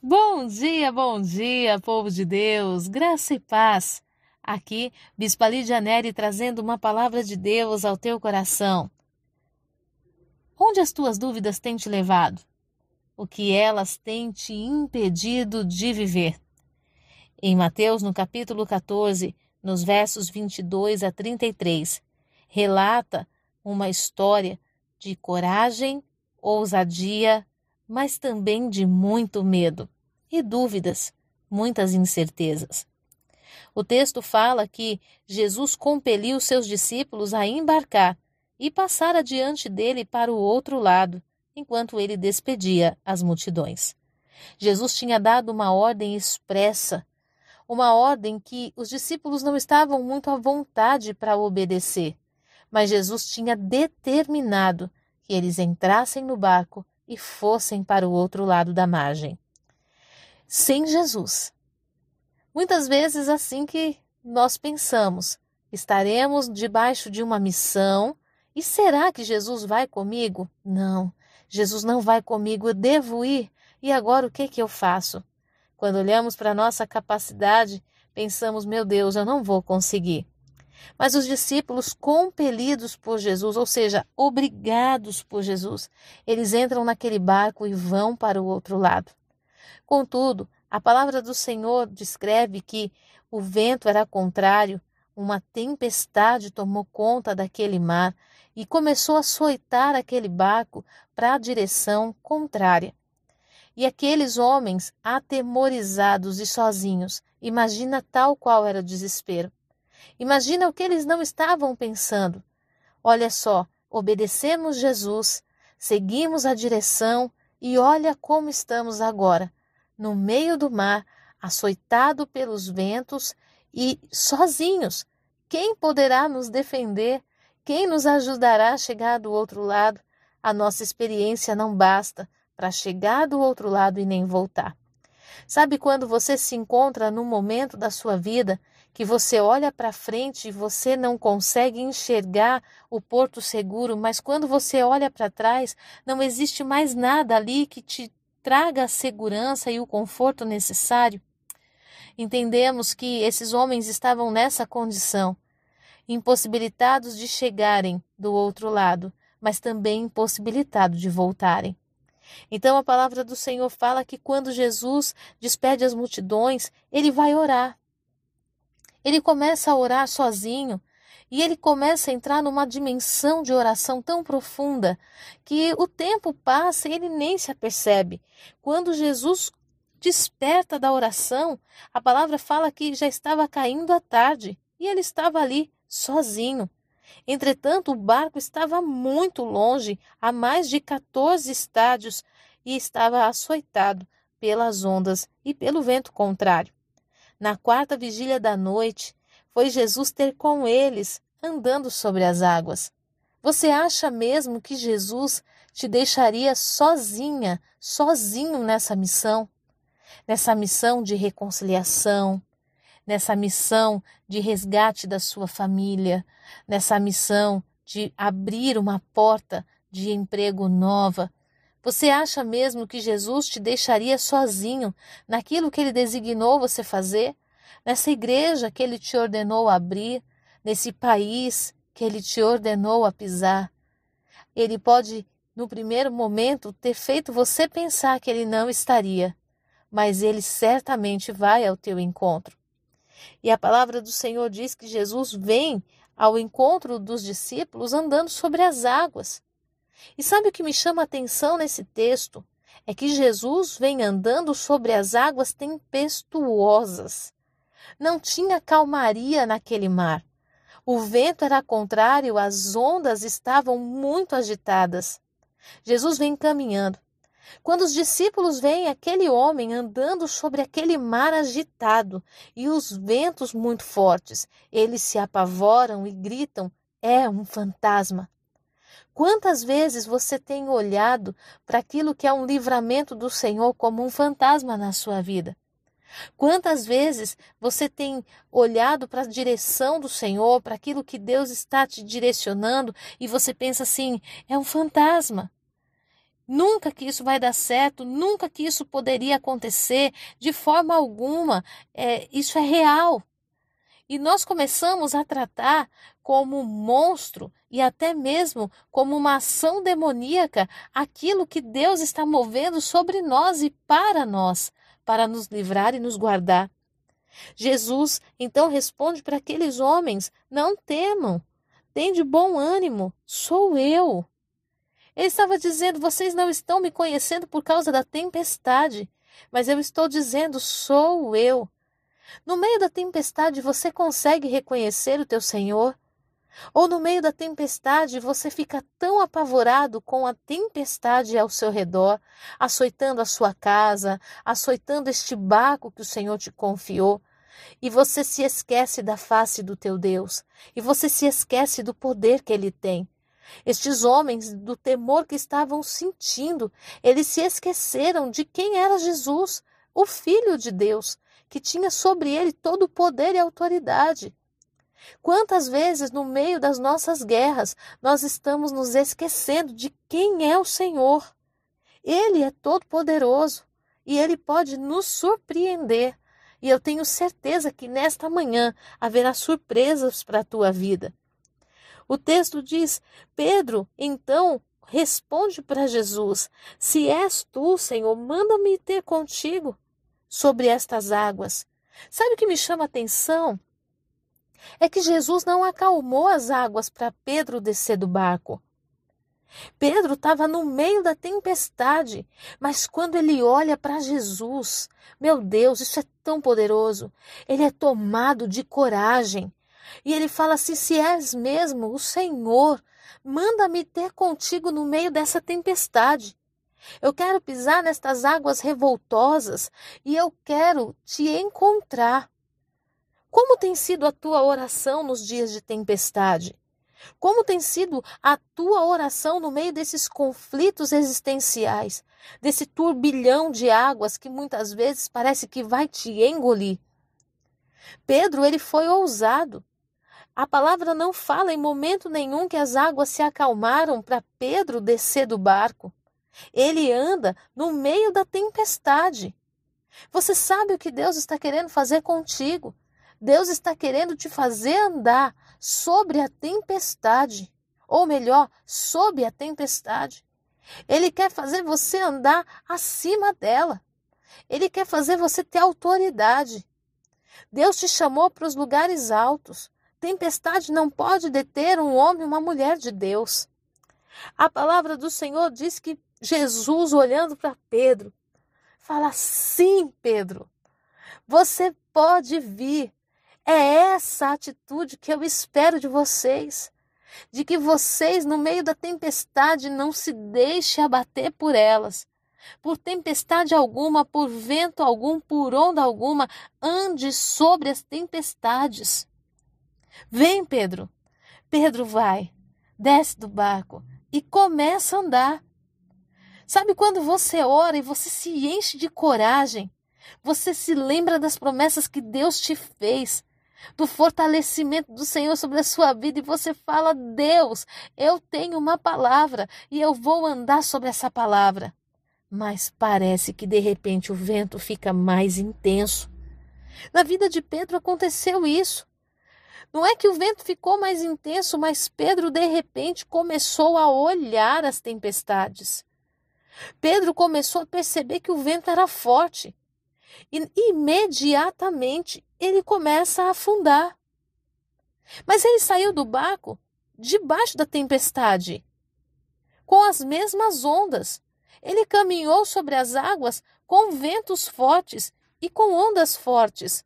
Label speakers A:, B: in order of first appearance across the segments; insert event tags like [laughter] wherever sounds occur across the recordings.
A: Bom dia, bom dia, povo de Deus, graça e paz. Aqui, Bispa Lídia Neri trazendo uma palavra de Deus ao teu coração. Onde as tuas dúvidas têm te levado? O que elas têm te impedido de viver? Em Mateus, no capítulo 14, nos versos 22 a 33, relata uma história de coragem, ousadia, mas também de muito medo e dúvidas, muitas incertezas. O texto fala que Jesus compeliu seus discípulos a embarcar e passar adiante dele para o outro lado, enquanto ele despedia as multidões. Jesus tinha dado uma ordem expressa, uma ordem que os discípulos não estavam muito à vontade para obedecer, mas Jesus tinha determinado que eles entrassem no barco e fossem para o outro lado da margem. Sem Jesus. Muitas vezes assim que nós pensamos, estaremos debaixo de uma missão e será que Jesus vai comigo? Não, Jesus não vai comigo, eu devo ir. E agora o que que eu faço? Quando olhamos para a nossa capacidade, pensamos, meu Deus, eu não vou conseguir. Mas os discípulos, compelidos por Jesus, ou seja, obrigados por Jesus, eles entram naquele barco e vão para o outro lado. Contudo, a palavra do Senhor descreve que o vento era contrário, uma tempestade tomou conta daquele mar e começou a açoitar aquele barco para a direção contrária. E aqueles homens, atemorizados e sozinhos, imagina tal qual era o desespero. Imagina o que eles não estavam pensando. Olha só, obedecemos Jesus, seguimos a direção e olha como estamos agora, no meio do mar, açoitado pelos ventos e sozinhos. Quem poderá nos defender? Quem nos ajudará a chegar do outro lado? A nossa experiência não basta para chegar do outro lado e nem voltar. Sabe quando você se encontra num momento da sua vida que você olha para frente e você não consegue enxergar o porto seguro, mas quando você olha para trás, não existe mais nada ali que te traga a segurança e o conforto necessário? Entendemos que esses homens estavam nessa condição, impossibilitados de chegarem do outro lado, mas também impossibilitados de voltarem. Então a palavra do Senhor fala que quando Jesus despede as multidões, ele vai orar. Ele começa a orar sozinho e ele começa a entrar numa dimensão de oração tão profunda que o tempo passa e ele nem se apercebe. Quando Jesus desperta da oração, a palavra fala que já estava caindo a tarde e ele estava ali sozinho. Entretanto, o barco estava muito longe, a mais de 14 estádios, e estava açoitado pelas ondas e pelo vento contrário. Na quarta vigília da noite, foi Jesus ter com eles, andando sobre as águas. Você acha mesmo que Jesus te deixaria sozinha, sozinho nessa missão? Nessa missão de reconciliação, nessa missão de resgate da sua família, nessa missão de abrir uma porta de emprego nova. Você acha mesmo que Jesus te deixaria sozinho naquilo que ele designou você fazer? Nessa igreja que ele te ordenou abrir, nesse país que ele te ordenou a pisar? Ele pode, no primeiro momento, ter feito você pensar que ele não estaria, mas ele certamente vai ao teu encontro. E a palavra do Senhor diz que Jesus vem ao encontro dos discípulos andando sobre as águas. E sabe o que me chama a atenção nesse texto? É que Jesus vem andando sobre as águas tempestuosas. Não tinha calmaria naquele mar. O vento era contrário, as ondas estavam muito agitadas. Jesus vem caminhando quando os discípulos veem aquele homem andando sobre aquele mar agitado e os ventos muito fortes, eles se apavoram e gritam: é um fantasma. Quantas vezes você tem olhado para aquilo que é um livramento do Senhor como um fantasma na sua vida? Quantas vezes você tem olhado para a direção do Senhor, para aquilo que Deus está te direcionando e você pensa assim: é um fantasma? Nunca que isso vai dar certo, nunca que isso poderia acontecer, de forma alguma. É, isso é real. E nós começamos a tratar como monstro e até mesmo como uma ação demoníaca aquilo que Deus está movendo sobre nós e para nós, para nos livrar e nos guardar. Jesus então responde para aqueles homens: Não temam, tem de bom ânimo, sou eu. Ele estava dizendo: Vocês não estão me conhecendo por causa da tempestade, mas eu estou dizendo: Sou eu. No meio da tempestade você consegue reconhecer o teu Senhor? Ou no meio da tempestade você fica tão apavorado com a tempestade ao seu redor, açoitando a sua casa, açoitando este barco que o Senhor te confiou, e você se esquece da face do teu Deus, e você se esquece do poder que ele tem. Estes homens, do temor que estavam sentindo, eles se esqueceram de quem era Jesus, o Filho de Deus, que tinha sobre ele todo o poder e autoridade. Quantas vezes, no meio das nossas guerras, nós estamos nos esquecendo de quem é o Senhor? Ele é todo-poderoso e ele pode nos surpreender. E eu tenho certeza que nesta manhã haverá surpresas para a tua vida. O texto diz: Pedro, então, responde para Jesus: Se és tu, Senhor, manda-me ter contigo sobre estas águas. Sabe o que me chama a atenção? É que Jesus não acalmou as águas para Pedro descer do barco. Pedro estava no meio da tempestade, mas quando ele olha para Jesus, meu Deus, isso é tão poderoso. Ele é tomado de coragem. E ele fala assim: se és mesmo o Senhor, manda-me ter contigo no meio dessa tempestade. Eu quero pisar nestas águas revoltosas e eu quero te encontrar. Como tem sido a tua oração nos dias de tempestade? Como tem sido a tua oração no meio desses conflitos existenciais, desse turbilhão de águas que muitas vezes parece que vai te engolir? Pedro, ele foi ousado. A palavra não fala em momento nenhum que as águas se acalmaram para Pedro descer do barco. Ele anda no meio da tempestade. Você sabe o que Deus está querendo fazer contigo? Deus está querendo te fazer andar sobre a tempestade, ou melhor, sob a tempestade. Ele quer fazer você andar acima dela. Ele quer fazer você ter autoridade. Deus te chamou para os lugares altos. Tempestade não pode deter um homem, uma mulher de Deus. A palavra do Senhor diz que Jesus, olhando para Pedro, fala: Sim, Pedro, você pode vir. É essa atitude que eu espero de vocês. De que vocês, no meio da tempestade, não se deixem abater por elas. Por tempestade alguma, por vento algum, por onda alguma, ande sobre as tempestades. Vem, Pedro. Pedro vai, desce do barco e começa a andar. Sabe quando você ora e você se enche de coragem? Você se lembra das promessas que Deus te fez, do fortalecimento do Senhor sobre a sua vida e você fala: Deus, eu tenho uma palavra e eu vou andar sobre essa palavra. Mas parece que de repente o vento fica mais intenso. Na vida de Pedro aconteceu isso. Não é que o vento ficou mais intenso, mas Pedro de repente começou a olhar as tempestades. Pedro começou a perceber que o vento era forte e imediatamente ele começa a afundar. Mas ele saiu do barco debaixo da tempestade, com as mesmas ondas. Ele caminhou sobre as águas com ventos fortes e com ondas fortes.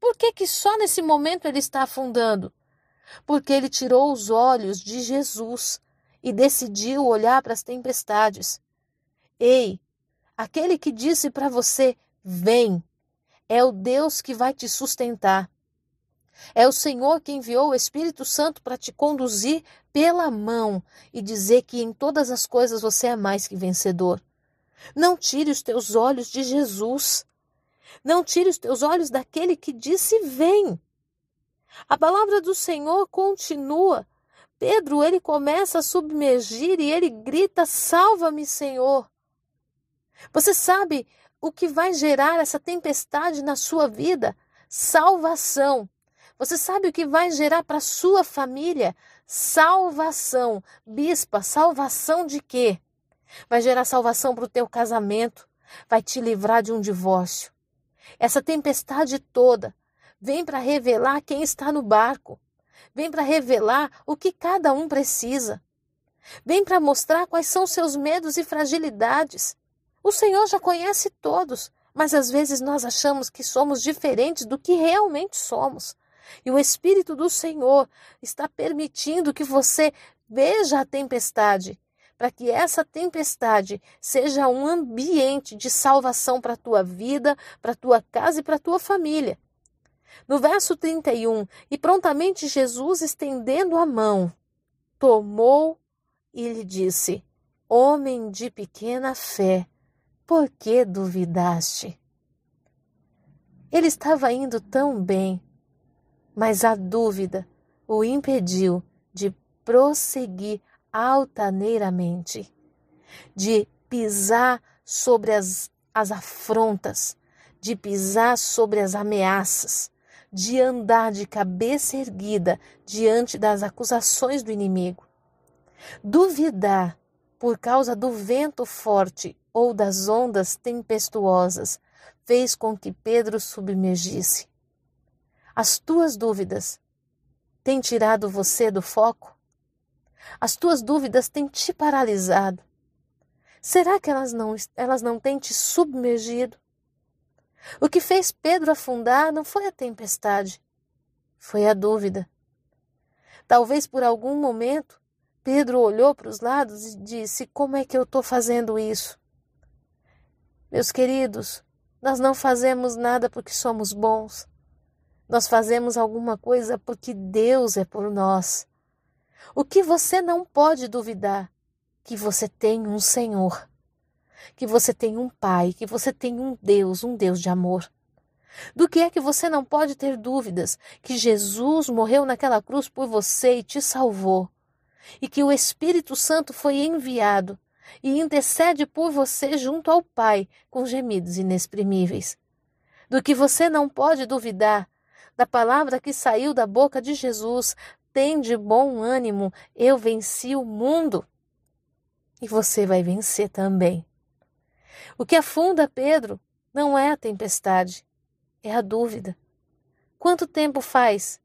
A: Por que, que só nesse momento ele está afundando? Porque ele tirou os olhos de Jesus e decidiu olhar para as tempestades. Ei, aquele que disse para você: vem, é o Deus que vai te sustentar. É o Senhor que enviou o Espírito Santo para te conduzir pela mão e dizer que em todas as coisas você é mais que vencedor. Não tire os teus olhos de Jesus. Não tire os teus olhos daquele que disse: Vem. A palavra do Senhor continua Pedro, ele começa a submergir e ele grita: Salva-me, Senhor. Você sabe o que vai gerar essa tempestade na sua vida? Salvação. Você sabe o que vai gerar para sua família? Salvação. Bispa, salvação de quê? Vai gerar salvação para o teu casamento, vai te livrar de um divórcio. Essa tempestade toda vem para revelar quem está no barco, vem para revelar o que cada um precisa, vem para mostrar quais são seus medos e fragilidades. O Senhor já conhece todos, mas às vezes nós achamos que somos diferentes do que realmente somos. E o Espírito do Senhor está permitindo que você veja a tempestade, para que essa tempestade seja um ambiente de salvação para a tua vida, para a tua casa e para a tua família. No verso 31, e prontamente Jesus, estendendo a mão, tomou e lhe disse: Homem de pequena fé, por que duvidaste? Ele estava indo tão bem mas a dúvida o impediu de prosseguir altaneiramente, de pisar sobre as, as afrontas, de pisar sobre as ameaças, de andar de cabeça erguida diante das acusações do inimigo. Duvidar por causa do vento forte ou das ondas tempestuosas fez com que Pedro submergisse. As tuas dúvidas têm tirado você do foco? As tuas dúvidas têm te paralisado? Será que elas não, elas não têm te submergido? O que fez Pedro afundar não foi a tempestade, foi a dúvida. Talvez por algum momento Pedro olhou para os lados e disse: Como é que eu estou fazendo isso? Meus queridos, nós não fazemos nada porque somos bons. Nós fazemos alguma coisa porque Deus é por nós. O que você não pode duvidar? Que você tem um Senhor, que você tem um Pai, que você tem um Deus, um Deus de amor. Do que é que você não pode ter dúvidas? Que Jesus morreu naquela cruz por você e te salvou, e que o Espírito Santo foi enviado e intercede por você junto ao Pai com gemidos inexprimíveis. Do que você não pode duvidar da palavra que saiu da boca de Jesus: tem de bom ânimo, eu venci o mundo. E você vai vencer também. O que afunda Pedro não é a tempestade, é a dúvida. Quanto tempo faz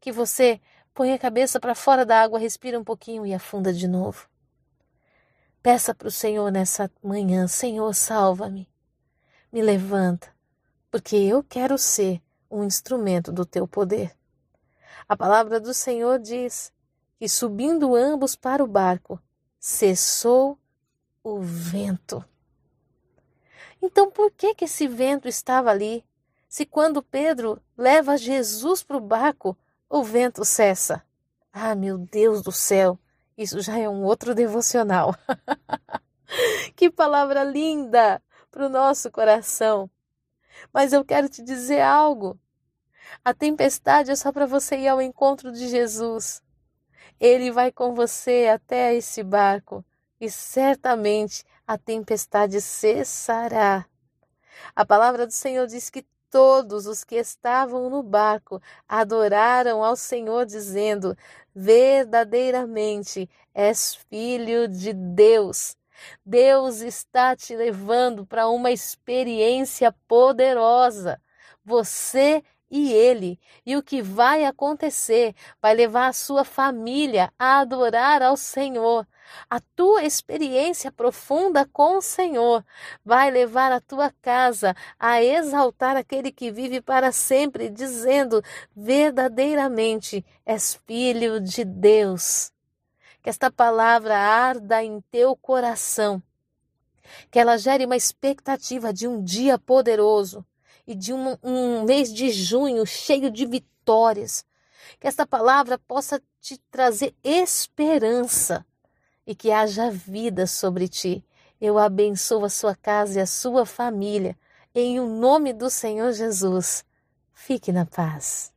A: que você põe a cabeça para fora da água, respira um pouquinho e afunda de novo? Peça para o Senhor nessa manhã: Senhor, salva-me, me levanta, porque eu quero ser um instrumento do teu poder. A palavra do Senhor diz que, subindo ambos para o barco, cessou o vento. Então, por que, que esse vento estava ali? Se quando Pedro leva Jesus para o barco, o vento cessa. Ah, meu Deus do céu, isso já é um outro devocional. [laughs] que palavra linda para o nosso coração. Mas eu quero te dizer algo. A tempestade é só para você ir ao encontro de Jesus. Ele vai com você até esse barco e certamente a tempestade cessará. A palavra do Senhor diz que todos os que estavam no barco adoraram ao Senhor, dizendo: Verdadeiramente és filho de Deus. Deus está te levando para uma experiência poderosa. Você e ele. E o que vai acontecer vai levar a sua família a adorar ao Senhor. A tua experiência profunda com o Senhor vai levar a tua casa a exaltar aquele que vive para sempre, dizendo: verdadeiramente és filho de Deus. Que esta palavra arda em teu coração, que ela gere uma expectativa de um dia poderoso, e de um, um mês de junho cheio de vitórias. Que esta palavra possa te trazer esperança e que haja vida sobre ti. Eu abençoo a sua casa e a sua família. Em o nome do Senhor Jesus. Fique na paz.